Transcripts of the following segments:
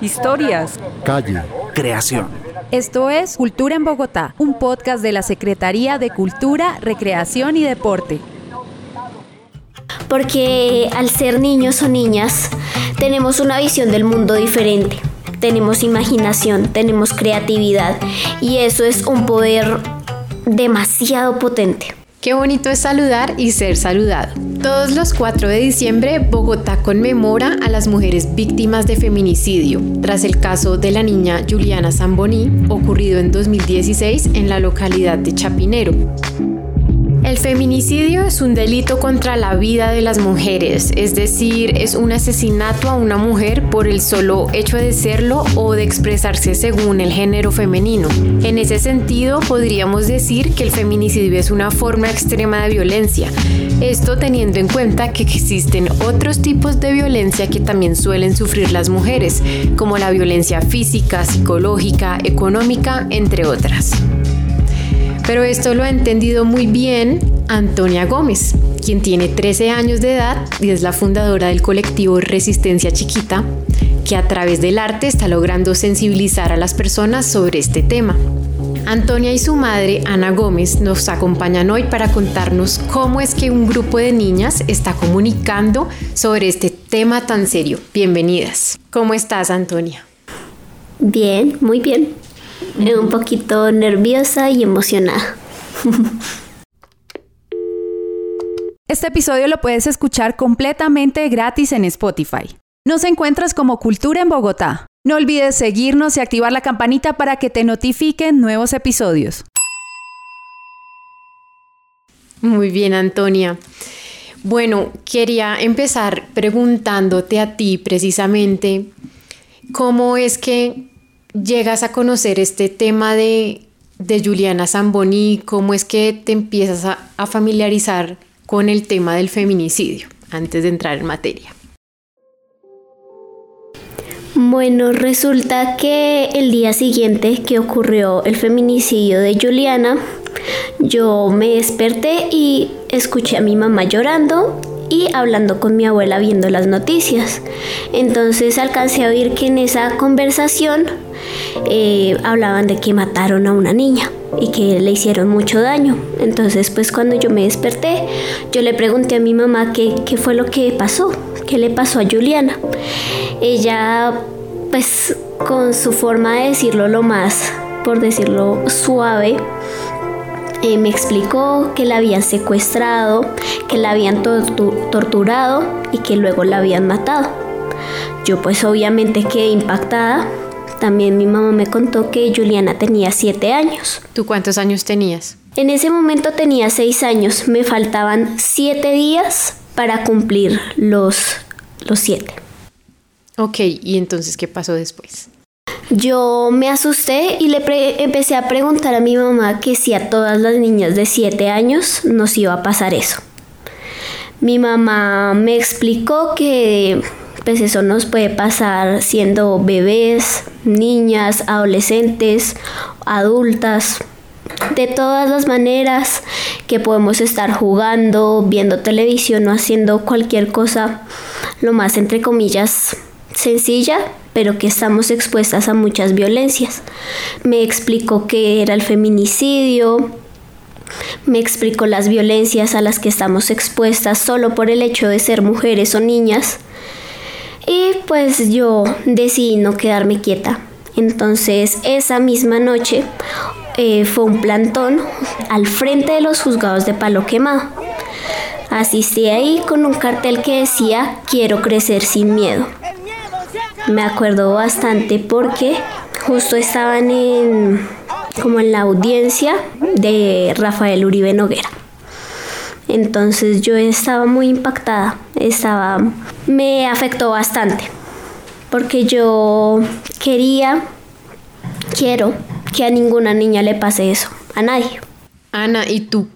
Historias. Calle. Creación. Esto es Cultura en Bogotá, un podcast de la Secretaría de Cultura, Recreación y Deporte. Porque al ser niños o niñas tenemos una visión del mundo diferente, tenemos imaginación, tenemos creatividad y eso es un poder demasiado potente. Qué bonito es saludar y ser saludado. Todos los 4 de diciembre, Bogotá conmemora a las mujeres víctimas de feminicidio, tras el caso de la niña Juliana Zamboni, ocurrido en 2016 en la localidad de Chapinero. El feminicidio es un delito contra la vida de las mujeres, es decir, es un asesinato a una mujer por el solo hecho de serlo o de expresarse según el género femenino. En ese sentido, podríamos decir que el feminicidio es una forma extrema de violencia, esto teniendo en cuenta que existen otros tipos de violencia que también suelen sufrir las mujeres, como la violencia física, psicológica, económica, entre otras. Pero esto lo ha entendido muy bien Antonia Gómez, quien tiene 13 años de edad y es la fundadora del colectivo Resistencia Chiquita, que a través del arte está logrando sensibilizar a las personas sobre este tema. Antonia y su madre, Ana Gómez, nos acompañan hoy para contarnos cómo es que un grupo de niñas está comunicando sobre este tema tan serio. Bienvenidas. ¿Cómo estás, Antonia? Bien, muy bien. Un poquito nerviosa y emocionada. Este episodio lo puedes escuchar completamente gratis en Spotify. Nos encuentras como Cultura en Bogotá. No olvides seguirnos y activar la campanita para que te notifiquen nuevos episodios. Muy bien, Antonia. Bueno, quería empezar preguntándote a ti precisamente cómo es que llegas a conocer este tema de, Juliana Zamboni, cómo es que te empiezas a, a familiarizar con el tema del feminicidio, antes de entrar en materia. Bueno, resulta que el día siguiente que ocurrió el feminicidio de Juliana, yo me desperté y escuché a mi mamá llorando y hablando con mi abuela viendo las noticias. Entonces alcancé a oír que en esa conversación eh, hablaban de que mataron a una niña y que le hicieron mucho daño. Entonces pues cuando yo me desperté, yo le pregunté a mi mamá qué, qué fue lo que pasó, qué le pasó a Juliana. Ella pues con su forma de decirlo lo más, por decirlo suave, eh, me explicó que la habían secuestrado, que la habían torturado y que luego la habían matado. Yo pues obviamente quedé impactada. También mi mamá me contó que Juliana tenía siete años. ¿Tú cuántos años tenías? En ese momento tenía seis años. Me faltaban siete días para cumplir los, los siete. Ok, ¿y entonces qué pasó después? Yo me asusté y le empecé a preguntar a mi mamá que si a todas las niñas de 7 años nos iba a pasar eso. Mi mamá me explicó que pues eso nos puede pasar siendo bebés, niñas, adolescentes, adultas, de todas las maneras que podemos estar jugando, viendo televisión o haciendo cualquier cosa, lo más entre comillas sencilla, pero que estamos expuestas a muchas violencias. Me explicó qué era el feminicidio, me explicó las violencias a las que estamos expuestas solo por el hecho de ser mujeres o niñas. Y pues yo decidí no quedarme quieta. Entonces esa misma noche eh, fue un plantón al frente de los juzgados de Palo Quemado. Asistí ahí con un cartel que decía quiero crecer sin miedo me acuerdo bastante porque justo estaban en como en la audiencia de Rafael Uribe Noguera. Entonces yo estaba muy impactada, estaba me afectó bastante porque yo quería quiero que a ninguna niña le pase eso, a nadie. Ana, ¿y tú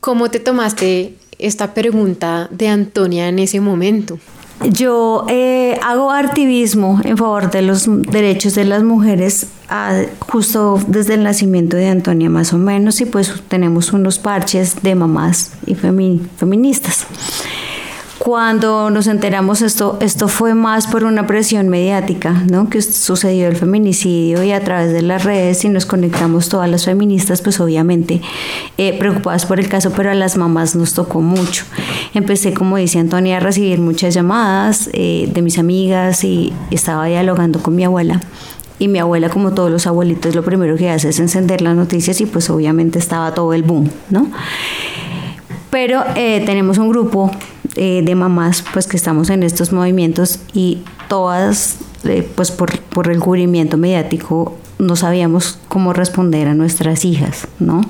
cómo te tomaste esta pregunta de Antonia en ese momento? Yo eh, hago activismo en favor de los derechos de las mujeres justo desde el nacimiento de Antonia más o menos y pues tenemos unos parches de mamás y feministas. Cuando nos enteramos esto, esto fue más por una presión mediática, ¿no? Que sucedió el feminicidio y a través de las redes y nos conectamos todas las feministas, pues obviamente eh, preocupadas por el caso, pero a las mamás nos tocó mucho. Empecé, como dice Antonia, a recibir muchas llamadas eh, de mis amigas y estaba dialogando con mi abuela. Y mi abuela, como todos los abuelitos, lo primero que hace es encender las noticias y pues obviamente estaba todo el boom, ¿no? Pero eh, tenemos un grupo eh, de mamás pues que estamos en estos movimientos y todas eh, pues por, por, el cubrimiento mediático no sabíamos cómo responder a nuestras hijas, ¿no?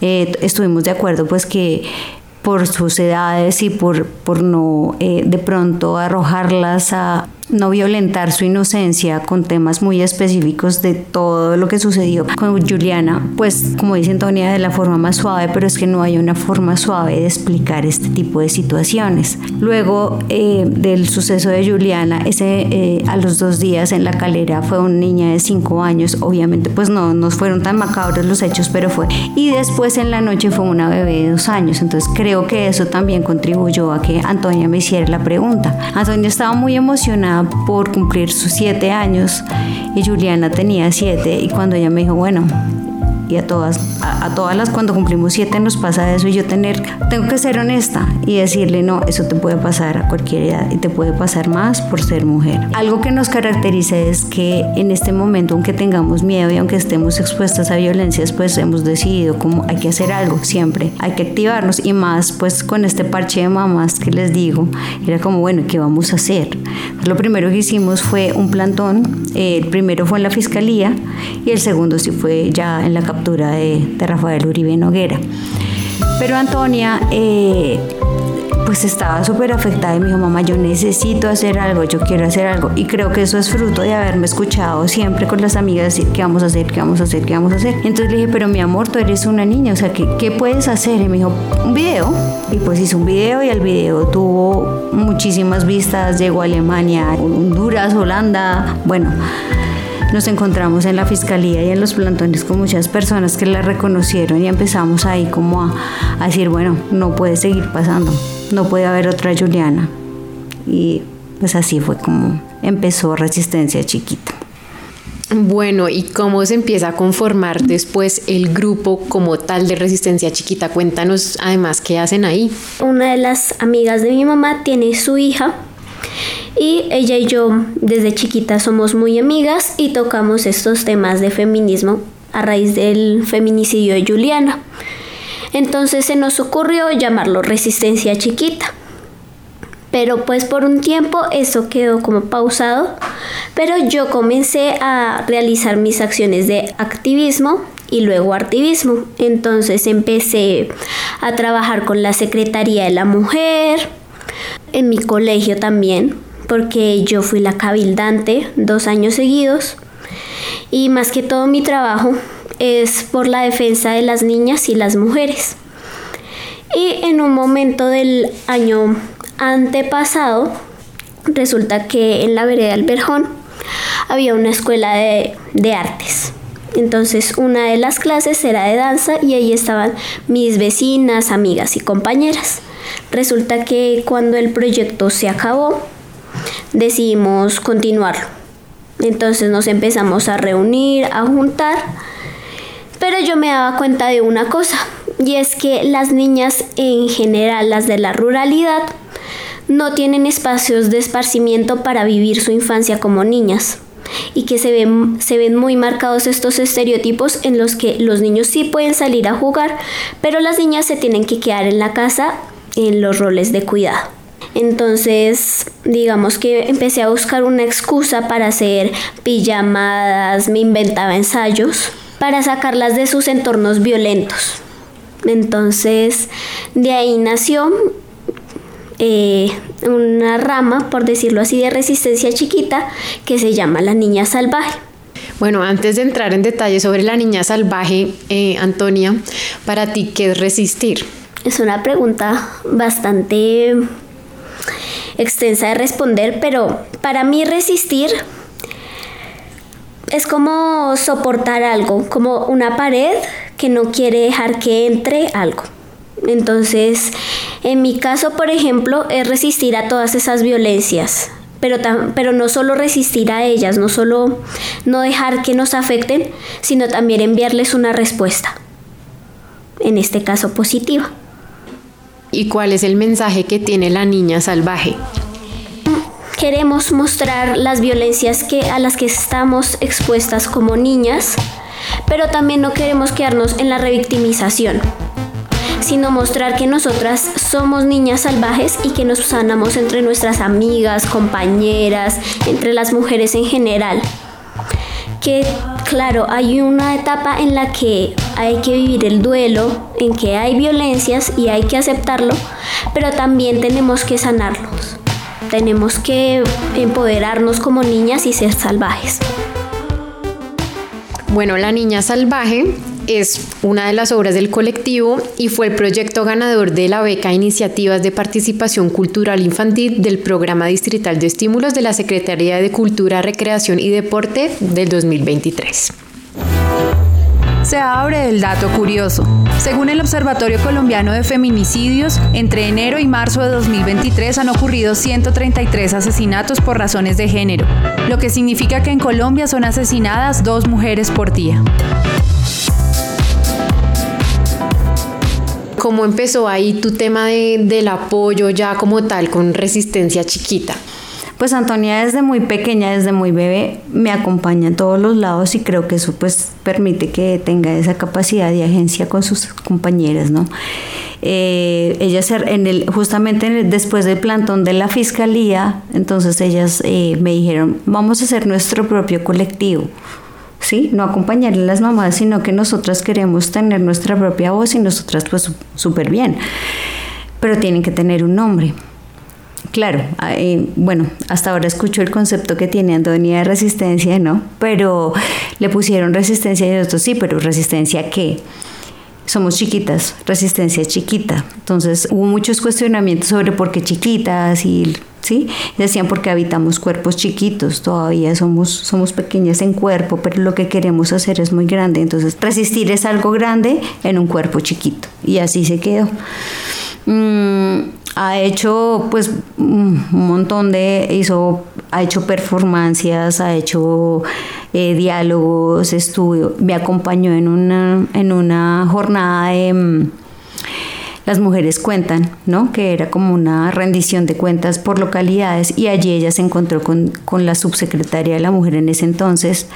estuvimos de acuerdo pues que por sus edades y por, por no de pronto arrojarlas a no violentar su inocencia con temas muy específicos de todo lo que sucedió con Juliana, pues como dice Antonia, de la forma más suave, pero es que no hay una forma suave de explicar este tipo de situaciones. Luego eh, del suceso de Juliana, ese eh, a los dos días en la calera fue una niña de cinco años, obviamente pues no, no fueron tan macabros los hechos, pero fue. Y después en la noche fue una bebé de dos años, entonces creo que eso también contribuyó a que Antonia me hiciera la pregunta. Antonia estaba muy emocionada por cumplir sus siete años y Juliana tenía siete y cuando ella me dijo, bueno, y a todas, a, todas las cuando cumplimos siete nos pasa eso y yo tener, tengo que ser honesta y decirle no, eso te puede pasar a cualquier edad y te puede pasar más por ser mujer. Algo que nos caracteriza es que en este momento, aunque tengamos miedo y aunque estemos expuestas a violencias, pues hemos decidido como hay que hacer algo siempre, hay que activarnos y más pues con este parche de mamás que les digo, era como bueno, ¿qué vamos a hacer? Lo primero que hicimos fue un plantón, el primero fue en la fiscalía y el segundo sí fue ya en la de, Rafael Uribe Noguera. Pero Antonia eh, pues estaba súper afectada y me dijo, mamá, yo necesito hacer algo, yo quiero hacer algo. Y creo que eso es fruto de haberme escuchado siempre con las amigas decir, ¿qué vamos a hacer? ¿Qué vamos a hacer? ¿Qué vamos a hacer? Entonces le dije, pero mi amor, tú eres una niña, o sea, ¿qué, qué puedes hacer? Y me dijo, un video. Y pues hizo un video y el video tuvo muchísimas vistas, llegó a Alemania, Honduras, Holanda, bueno nos encontramos en la fiscalía y en los plantones con muchas personas que la reconocieron y empezamos ahí como a, decir, bueno, no puede seguir pasando, no puede haber otra Juliana. Y pues así fue como empezó Resistencia Chiquita. Bueno, ¿y cómo se empieza a conformar después el grupo como tal de Resistencia Chiquita? Cuéntanos además qué hacen ahí. Una de las amigas de mi mamá tiene su hija y ella y yo desde chiquita somos muy amigas y tocamos estos temas de feminismo a raíz del feminicidio de Juliana. Entonces se nos ocurrió llamarlo resistencia chiquita. Pero pues por un tiempo eso quedó como pausado, pero yo comencé a realizar mis acciones de activismo y luego activismo. Entonces empecé a trabajar con la Secretaría de la Mujer, en mi colegio también, porque yo fui la cabildante dos años seguidos y más que todo mi trabajo es por la defensa de las niñas y las mujeres. Y en un momento del año antepasado, resulta que en la vereda del Berjón había una escuela de, de artes. Entonces una de las clases era de danza y ahí estaban mis vecinas, amigas y compañeras. Resulta que cuando el proyecto se acabó, decidimos continuarlo. Entonces nos empezamos a reunir, a juntar, pero yo me daba cuenta de una cosa, y es que las niñas en general, las de la ruralidad, no tienen espacios de esparcimiento para vivir su infancia como niñas y que se ven, se ven muy marcados estos estereotipos en los que los niños sí pueden salir a jugar, pero las niñas se tienen que quedar en la casa en los roles de cuidado. Entonces, digamos que empecé a buscar una excusa para hacer pijamadas, me inventaba ensayos para sacarlas de sus entornos violentos. Entonces, de ahí nació eh, una rama, por decirlo así, de resistencia chiquita que se llama la niña salvaje. Bueno, antes de entrar en detalle sobre la niña salvaje, eh, Antonia, para ti, ¿qué es resistir? Es una pregunta bastante extensa de responder, pero para mí resistir es como soportar algo, como una pared que no quiere dejar que entre algo. Entonces, en mi caso, por ejemplo, es resistir a todas esas violencias, pero, pero no solo resistir a ellas, no solo no dejar que nos afecten, sino también enviarles una respuesta, en este caso positiva. ¿Y cuál es el mensaje que tiene la niña salvaje? Queremos mostrar las violencias que, a las que estamos expuestas como niñas, pero también no queremos quedarnos en la revictimización sino mostrar que nosotras somos niñas salvajes y que nos sanamos entre nuestras amigas, compañeras, entre las mujeres en general. Que claro, hay una etapa en la que hay que vivir el duelo, en que hay violencias y hay que aceptarlo, pero también tenemos que sanarlos. Tenemos que empoderarnos como niñas y ser salvajes. Bueno, La Niña Salvaje es una de las obras del colectivo y fue el proyecto ganador de la beca Iniciativas de Participación Cultural Infantil del Programa Distrital de Estímulos de la Secretaría de Cultura, Recreación y Deporte del 2023 se abre el dato curioso. Según el Observatorio Colombiano de Feminicidios, entre enero y marzo de 2023 han ocurrido 133 asesinatos por razones de género, lo que significa que en Colombia son asesinadas dos mujeres por día. ¿Cómo empezó ahí tu tema del apoyo ya como tal con resistencia chiquita? Pues Antonia desde muy pequeña, desde muy bebé, me acompaña en todos los lados y creo que eso pues permite que tenga esa capacidad de agencia con sus compañeras, ¿no? Eh, ellas en el, justamente después del plantón de la fiscalía, entonces ellas eh, me dijeron, vamos a hacer nuestro propio colectivo. ¿sí? No acompañar a las mamás, sino que nosotras queremos tener nuestra propia voz y nosotras pues súper bien. Pero tienen que tener un nombre. Claro, bueno, hasta ahora escucho el concepto que tiene Antonia de resistencia, ¿no? Pero le pusieron resistencia y nosotros sí, pero resistencia qué? somos chiquitas, resistencia chiquita. Entonces hubo muchos cuestionamientos sobre por qué chiquitas y ¿sí? Decían porque habitamos cuerpos chiquitos, todavía somos, somos pequeñas en cuerpo, pero lo que queremos hacer es muy grande. Entonces resistir es algo grande en un cuerpo chiquito. Y así se quedó. Mm, ha hecho pues un montón de, hizo, ha hecho performancias, ha hecho eh, diálogos, estudio, me acompañó en una, en una jornada de mm, las mujeres cuentan, ¿no? Que era como una rendición de cuentas por localidades y allí ella se encontró con, con la subsecretaria de la mujer en ese entonces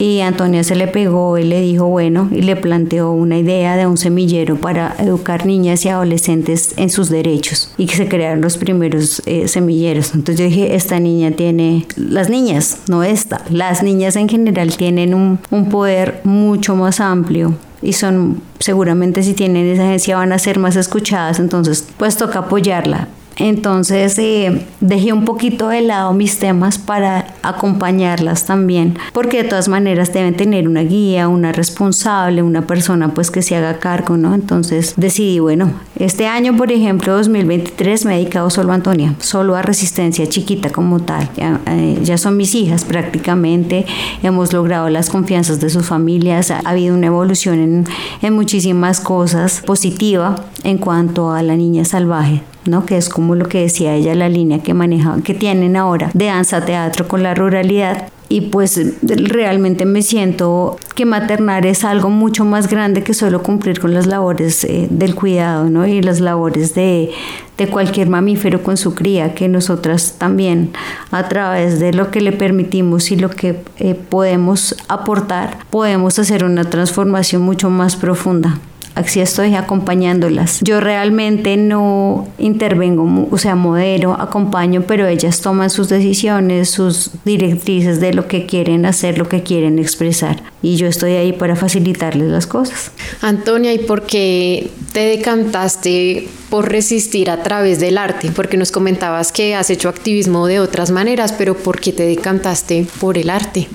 y Antonia se le pegó y le dijo, bueno, y le planteó una idea de un semillero para educar niñas y adolescentes en sus derechos y que se crearon los primeros eh, semilleros. Entonces yo dije, esta niña tiene, las niñas, no esta, las niñas en general tienen un, un poder mucho más amplio y son seguramente si tienen esa agencia van a ser más escuchadas, entonces pues toca apoyarla. Entonces eh, dejé un poquito de lado mis temas para acompañarlas también, porque de todas maneras deben tener una guía, una responsable, una persona pues que se haga cargo, ¿no? Entonces decidí, bueno, este año, por ejemplo, 2023, me he dedicado solo a Antonia, solo a resistencia chiquita como tal. Ya, eh, son mis hijas prácticamente, hemos logrado las confianzas de sus familias, ha, habido una evolución en muchísimas cosas positiva en cuanto a la niña salvaje ¿no? que es como lo que decía ella, la línea que manejan, que tienen ahora de danza teatro con la ruralidad. Y pues realmente me siento que maternar es algo mucho más grande que solo cumplir con las labores eh, del cuidado ¿no? y las labores de, de cualquier mamífero con su cría, que nosotras también a través de lo que le permitimos y lo que eh, podemos aportar, podemos hacer una transformación mucho más profunda así estoy acompañándolas. Yo realmente no intervengo, o sea, modero, acompaño, pero ellas toman sus decisiones, sus directrices de lo que quieren hacer, lo que quieren expresar. Y yo estoy ahí para facilitarles las cosas. Antonia, ¿y por qué te decantaste por resistir a través del arte? Porque nos comentabas que has hecho activismo de otras maneras, pero ¿por qué te decantaste por el arte?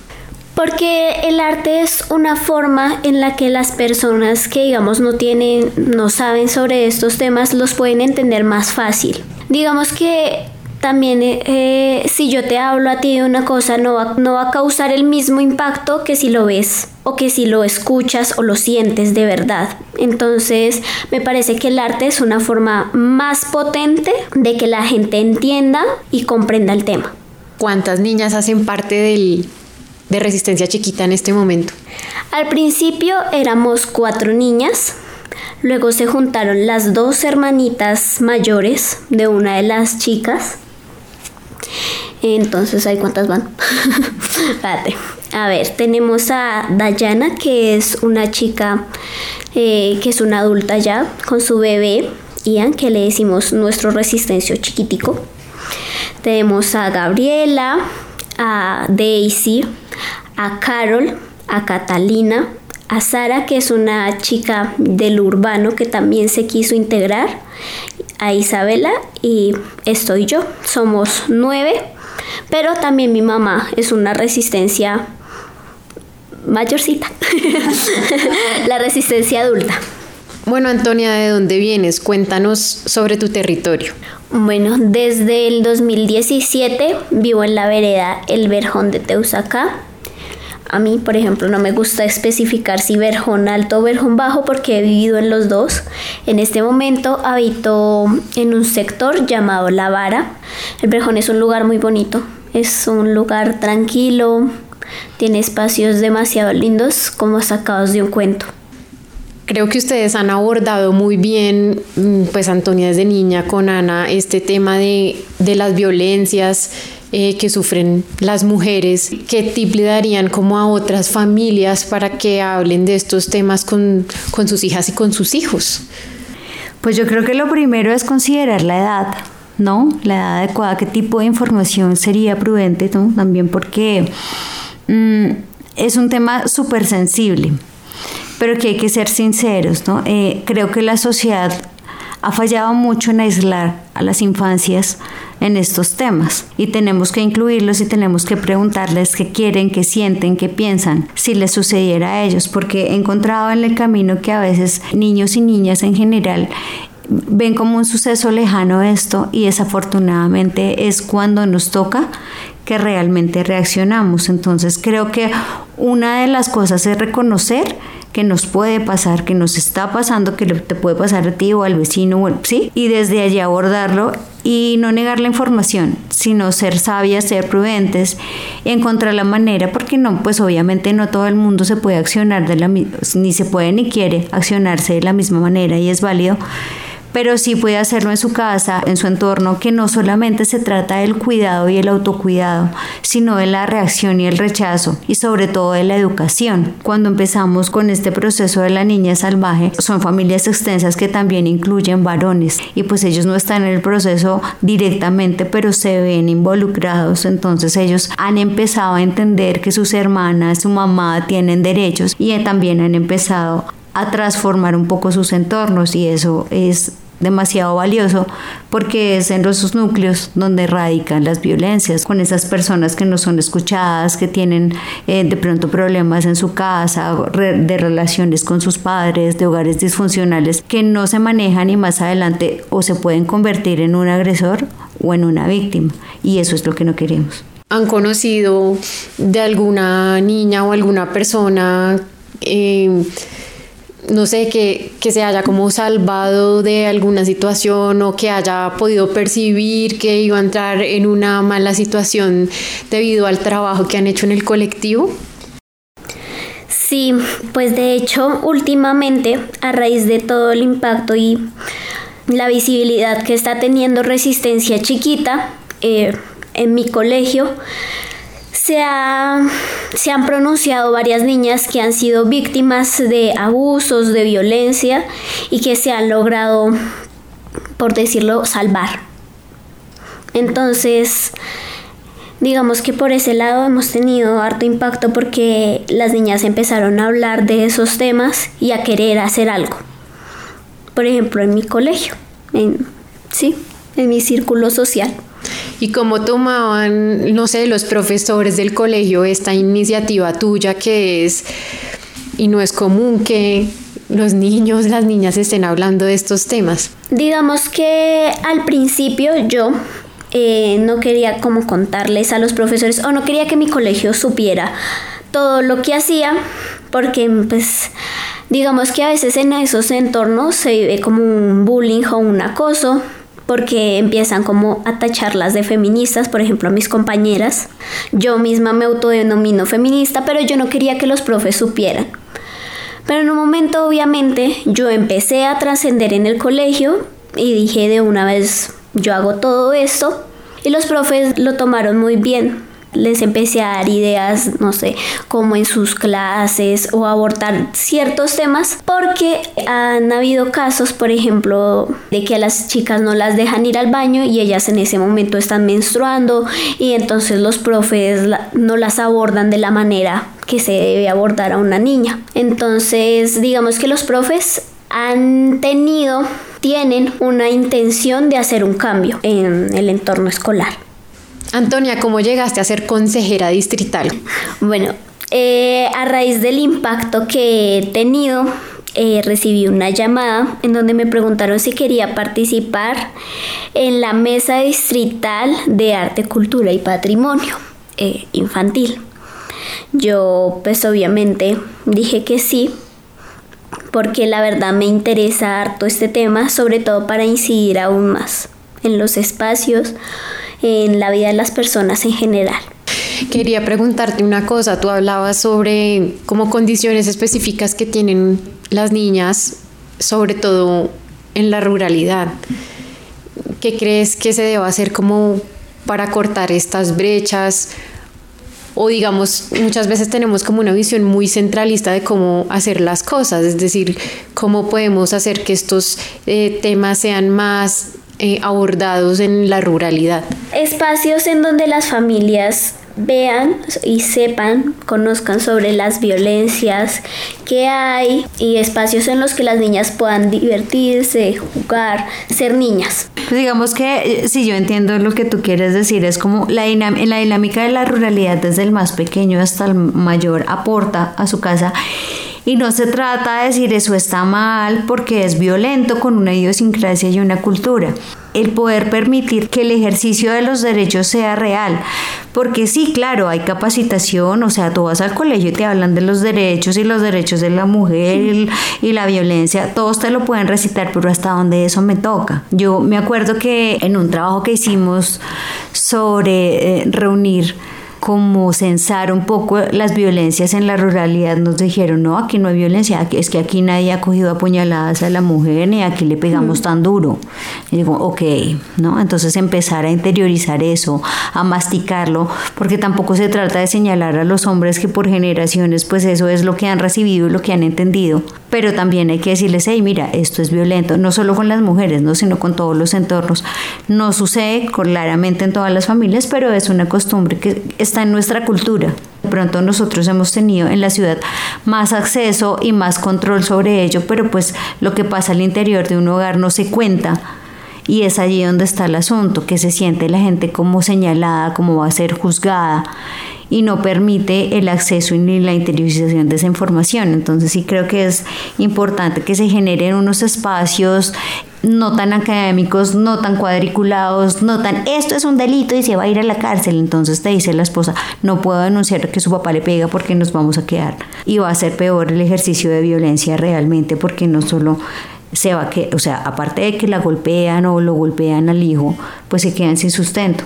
Porque el arte es una forma en la que las personas que digamos no tienen, no saben sobre estos temas, los pueden entender más fácil. Digamos que también eh, si yo te hablo a ti de una cosa no va, no va a causar el mismo impacto que si lo ves o que si lo escuchas o lo sientes de verdad. Entonces me parece que el arte es una forma más potente de que la gente entienda y comprenda el tema. ¿Cuántas niñas hacen parte del, de Resistencia Chiquita en este momento? Al principio éramos cuatro niñas, luego se juntaron las dos hermanitas mayores de una de las chicas entonces, ¿hay cuántas van? Espérate. A ver, tenemos a Dayana, que es una chica eh, que es una adulta ya, con su bebé, Ian, que le decimos nuestro resistencio chiquitico. Tenemos a Gabriela, a Daisy, a Carol, a Catalina, a Sara, que es una chica del urbano que también se quiso integrar, a Isabela y estoy yo. Somos nueve pero también mi mamá es una resistencia mayorcita, la resistencia adulta. Bueno, Antonia, ¿de dónde vienes? Cuéntanos sobre tu territorio. Bueno, desde el 2017 vivo en la vereda El Verjón de Teusacá. A mí, por ejemplo, no me gusta especificar si verjón alto o verjón bajo porque he vivido en los dos. En este momento habito en un sector llamado La Vara. El verjón es un lugar muy bonito, es un lugar tranquilo, tiene espacios demasiado lindos como sacados de un cuento. Creo que ustedes han abordado muy bien, mm, pues Antonia desde niña con Ana, este tema de, las violencias eh, que sufren las mujeres. ¿Qué tip le darían como a otras familias para que hablen de estos temas con, con sus hijas y con sus hijos? Pues yo creo que lo primero es considerar la edad. ¿no? La edad adecuada, qué tipo de información sería prudente, También porque mm, es un tema súper sensible, pero que hay que ser sinceros, ¿no? Eh, creo que la sociedad ha fallado mucho en aislar a las infancias en estos temas y tenemos que incluirlos y tenemos que preguntarles qué quieren, qué sienten, qué piensan si les sucediera a ellos, porque he encontrado en el camino que a veces niños y niñas en general ven como un suceso lejano esto y desafortunadamente es cuando nos toca que realmente reaccionamos. Entonces creo que una de las cosas es reconocer que nos puede pasar, que nos está pasando, que te puede pasar a ti o al vecino, ¿sí? Y desde allí abordarlo y no negar la información, sino ser sabias, ser prudentes, encontrar la manera, porque no, pues obviamente no todo el mundo se puede accionar de la ni se puede ni quiere accionarse de la misma manera y es válido pero sí puede hacerlo en su casa, en su entorno, que no solamente se trata del cuidado y el autocuidado, sino de la reacción y el rechazo y sobre todo de la educación. Cuando empezamos con este proceso de la niña salvaje, son familias extensas que también incluyen varones y pues ellos no están en el proceso directamente, pero se ven involucrados, entonces ellos han empezado a entender que sus hermanas, su mamá tienen derechos y también han empezado a transformar un poco sus entornos y eso es demasiado valioso porque es en los núcleos donde radican las violencias, con esas personas que no son escuchadas, que tienen eh, de pronto problemas en su casa, de relaciones con sus padres, de hogares disfuncionales, que no se manejan y más adelante o se pueden convertir en un agresor o en una víctima. Y eso es lo que no queremos. ¿Han conocido de alguna niña o alguna persona? Eh, no sé, que, se haya como salvado de alguna situación o que haya podido percibir que iba a entrar en una mala situación debido al trabajo que han hecho en el colectivo? Sí, pues de hecho últimamente a raíz de todo el impacto y la visibilidad que está teniendo Resistencia Chiquita eh, en mi colegio, se, han pronunciado varias niñas que han sido víctimas de abusos, de violencia y que se han logrado, por decirlo, salvar. Entonces, digamos que por ese lado hemos tenido harto impacto porque las niñas empezaron a hablar de esos temas y a querer hacer algo. Por ejemplo, en mi colegio, sí, en mi círculo social y cómo tomaban, no sé, los profesores del colegio esta iniciativa tuya que es, y no es común que los niños, las niñas estén hablando de estos temas. Digamos que al principio yo eh, no quería como contarles a los profesores o no quería que mi colegio supiera todo lo que hacía porque pues digamos que a veces en esos entornos se vive como un bullying o un acoso porque empiezan como a tacharlas de feministas, por ejemplo a mis compañeras. Yo misma me autodenomino feminista, pero yo no quería que los profes supieran. Pero en un momento obviamente yo empecé a trascender en el colegio y dije de una vez yo hago todo esto y los profes lo tomaron muy bien les empecé a dar ideas, no sé, como en sus clases o abordar ciertos temas, porque han habido casos, por ejemplo, de que a las chicas no las dejan ir al baño y ellas en ese momento están menstruando y entonces los profes no las abordan de la manera que se debe abordar a una niña. Entonces, digamos que los profes han tenido, tienen una intención de hacer un cambio en el entorno escolar. Antonia, ¿cómo llegaste a ser consejera distrital? Bueno, eh, a raíz del impacto que he tenido, eh, recibí una llamada en donde me preguntaron si quería participar en la mesa distrital de arte, cultura y patrimonio eh, infantil. Yo pues obviamente dije que sí, porque la verdad me interesa harto este tema, sobre todo para incidir aún más en los espacios en la vida de las personas en general. Quería preguntarte una cosa, tú hablabas sobre como condiciones específicas que tienen las niñas, sobre todo en la ruralidad. ¿Qué crees que se debe hacer como para cortar estas brechas? O digamos, muchas veces tenemos como una visión muy centralista de cómo hacer las cosas, es decir, cómo podemos hacer que estos eh, temas sean más eh, abordados en la ruralidad. Espacios en donde las familias vean y sepan, conozcan sobre las violencias que hay y espacios en los que las niñas puedan divertirse, jugar, ser niñas. Pues digamos que eh, si yo entiendo lo que tú quieres decir, es como la, en la dinámica de la ruralidad desde el más pequeño hasta el mayor aporta a su casa y no se trata de decir eso está mal porque es violento con una idiosincrasia y una cultura. El poder permitir que el ejercicio de los derechos sea real. Porque sí, claro, hay capacitación, o sea, tú vas al colegio y te hablan de los derechos y los derechos de la mujer y la violencia, todos te lo pueden recitar, pero hasta donde eso me toca. Yo me acuerdo que en un trabajo que hicimos sobre eh, reunir como censar un poco las violencias en la ruralidad, nos dijeron, no, aquí no hay violencia, es que aquí nadie ha cogido apuñaladas a la mujer ni aquí le pegamos tan duro. Y digo, ok, ¿no? Entonces empezar a interiorizar eso, a masticarlo, porque tampoco se trata de señalar a los hombres que por generaciones pues eso es lo que han recibido y lo que han entendido, pero también hay que decirles, hey, mira, esto es violento, no solo con las mujeres, ¿no? sino con todos los entornos. No sucede claramente en todas las familias, pero es una costumbre que está en nuestra cultura. De pronto nosotros hemos tenido en la ciudad más acceso y más control sobre ello, pero pues lo que pasa al interior de un hogar no se cuenta. Y es allí donde está el asunto, que se siente la gente como señalada, como va a ser juzgada y no permite el acceso ni la interiorización de esa información. Entonces sí creo que es importante que se generen unos espacios no tan académicos, no tan cuadriculados, no tan esto es un delito y se va a ir a la cárcel. Entonces te dice la esposa, no puedo denunciar que su papá le pega porque nos vamos a quedar. Y va a ser peor el ejercicio de violencia realmente porque no solo se va a que, o sea, aparte de que la golpean o lo golpean al hijo, pues se quedan sin sustento.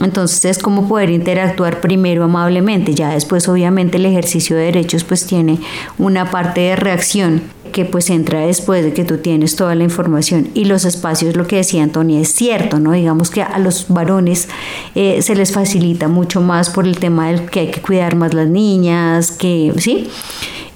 Entonces es como poder interactuar primero amablemente, ya después obviamente el ejercicio de derechos pues tiene una parte de reacción que pues entra después de que tú tienes toda la información y los espacios, lo que decía Antonia, es cierto, ¿no? Digamos que a los varones eh, se les facilita mucho más por el tema del que hay que cuidar más las niñas, que, ¿sí?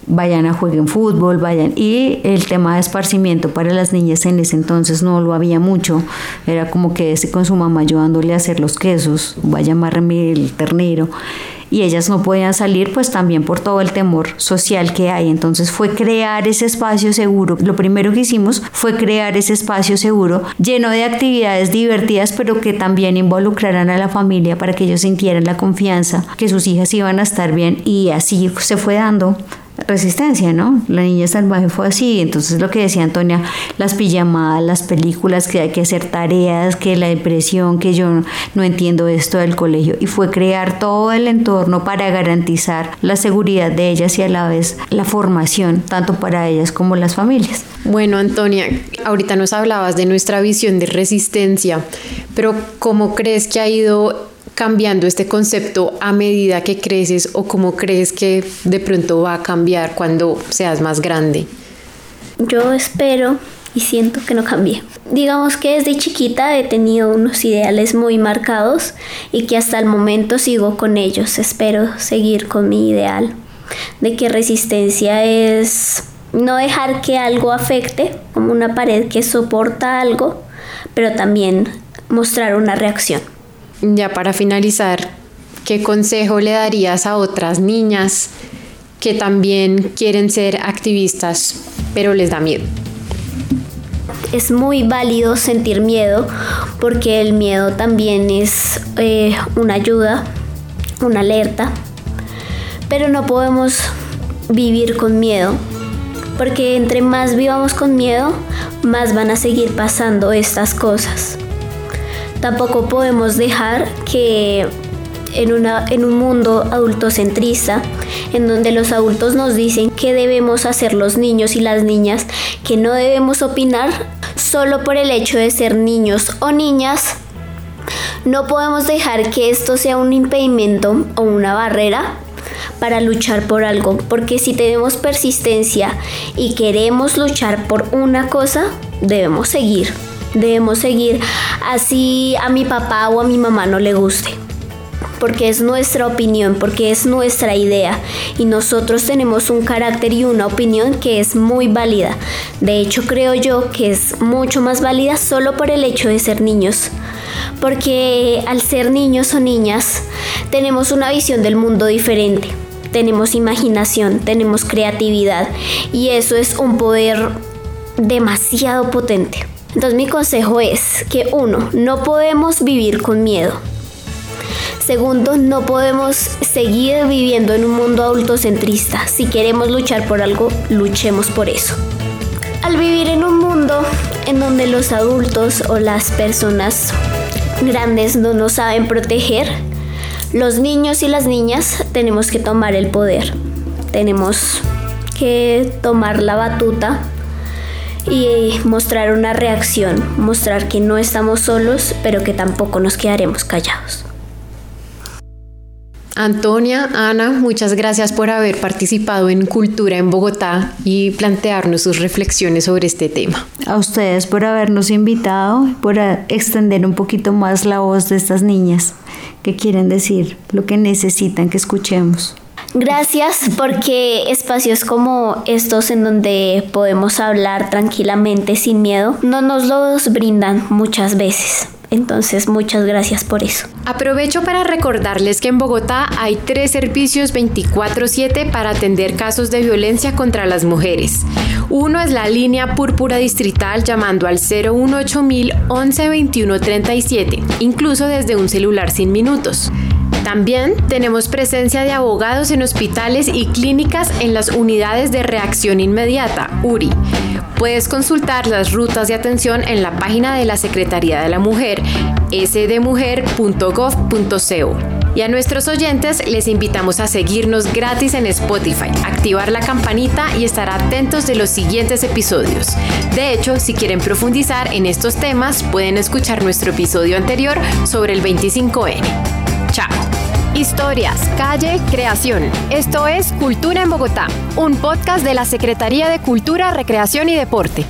Vayan a jueguen fútbol, vayan. Y el tema de esparcimiento para las niñas en ese entonces no lo había mucho. Era como que ese con su mamá ayudándole a hacer los quesos, vaya a el ternero. Y ellas no podían salir pues también por todo el temor social que hay. Entonces fue crear ese espacio seguro. Lo primero que hicimos fue crear ese espacio seguro lleno de actividades divertidas pero que también involucraran a la familia para que ellos sintieran la confianza que sus hijas iban a estar bien y así se fue dando resistencia, ¿no? La niña salvaje fue así, entonces lo que decía Antonia, las pijamadas, las películas, que hay que hacer tareas, que la depresión, que yo no entiendo esto del colegio, y fue crear todo el entorno para garantizar la seguridad de ellas y a la vez la formación, tanto para ellas como las familias. Bueno, Antonia, ahorita nos hablabas de nuestra visión de resistencia, pero ¿cómo crees que ha ido cambiando este concepto a medida que creces o cómo crees que de pronto va a cambiar cuando seas más grande? Yo espero y siento que no cambie. Digamos que desde chiquita he tenido unos ideales muy marcados y que hasta el momento sigo con ellos. Espero seguir con mi ideal de que resistencia es no dejar que algo afecte, como una pared que soporta algo, pero también mostrar una reacción. Ya para finalizar, ¿qué consejo le darías a otras niñas que también quieren ser activistas, pero les da miedo? Es muy válido sentir miedo porque el miedo también es eh, una ayuda, una alerta, pero no podemos vivir con miedo porque entre más vivamos con miedo, más van a seguir pasando estas cosas. Tampoco podemos dejar que en, una, en un mundo adultocentrista, en donde los adultos nos dicen qué debemos hacer los niños y las niñas, que no debemos opinar solo por el hecho de ser niños o niñas, no podemos dejar que esto sea un impedimento o una barrera para luchar por algo, porque si tenemos persistencia y queremos luchar por una cosa, debemos seguir. Debemos seguir así a mi papá o a mi mamá no le guste. Porque es nuestra opinión, porque es nuestra idea. Y nosotros tenemos un carácter y una opinión que es muy válida. De hecho, creo yo que es mucho más válida solo por el hecho de ser niños, porque al ser niños o niñas tenemos una visión del mundo diferente. Tenemos imaginación, tenemos creatividad. Y eso es un poder demasiado potente. Entonces mi consejo es que uno, no podemos vivir con miedo. Segundo, no podemos seguir viviendo en un mundo adultocentrista. Si queremos luchar por algo, luchemos por eso. Al vivir en un mundo en donde los adultos o las personas grandes no nos saben proteger, los niños y las niñas tenemos que tomar el poder, tenemos que tomar la batuta y mostrar una reacción, mostrar que no estamos solos, pero que tampoco nos quedaremos callados. Antonia, Ana, muchas gracias por haber participado en Cultura en Bogotá y plantearnos sus reflexiones sobre este tema. A ustedes por habernos invitado, por extender un poquito más la voz de estas niñas que quieren decir lo que necesitan que escuchemos. Gracias porque espacios como estos en donde podemos hablar tranquilamente sin miedo no nos los brindan muchas veces. Entonces, muchas gracias por eso. Aprovecho para recordarles que en Bogotá hay tres servicios 24/7 para atender casos de violencia contra las mujeres. Uno es la línea púrpura distrital llamando al 018000 11 incluso desde un celular sin minutos. También tenemos presencia de abogados en hospitales y clínicas en las unidades de reacción inmediata, URI. Puedes consultar las rutas de atención en la página de la Secretaría de la Mujer, sdmujer.gov.co. Y a nuestros oyentes les invitamos a seguirnos gratis en Spotify, activar la campanita y estar atentos de los siguientes episodios. De hecho, si quieren profundizar en estos temas, pueden escuchar nuestro episodio anterior sobre el 25N. Historias, calle, creación. Esto es Cultura en Bogotá, un podcast de la Secretaría de Cultura, Recreación y Deporte.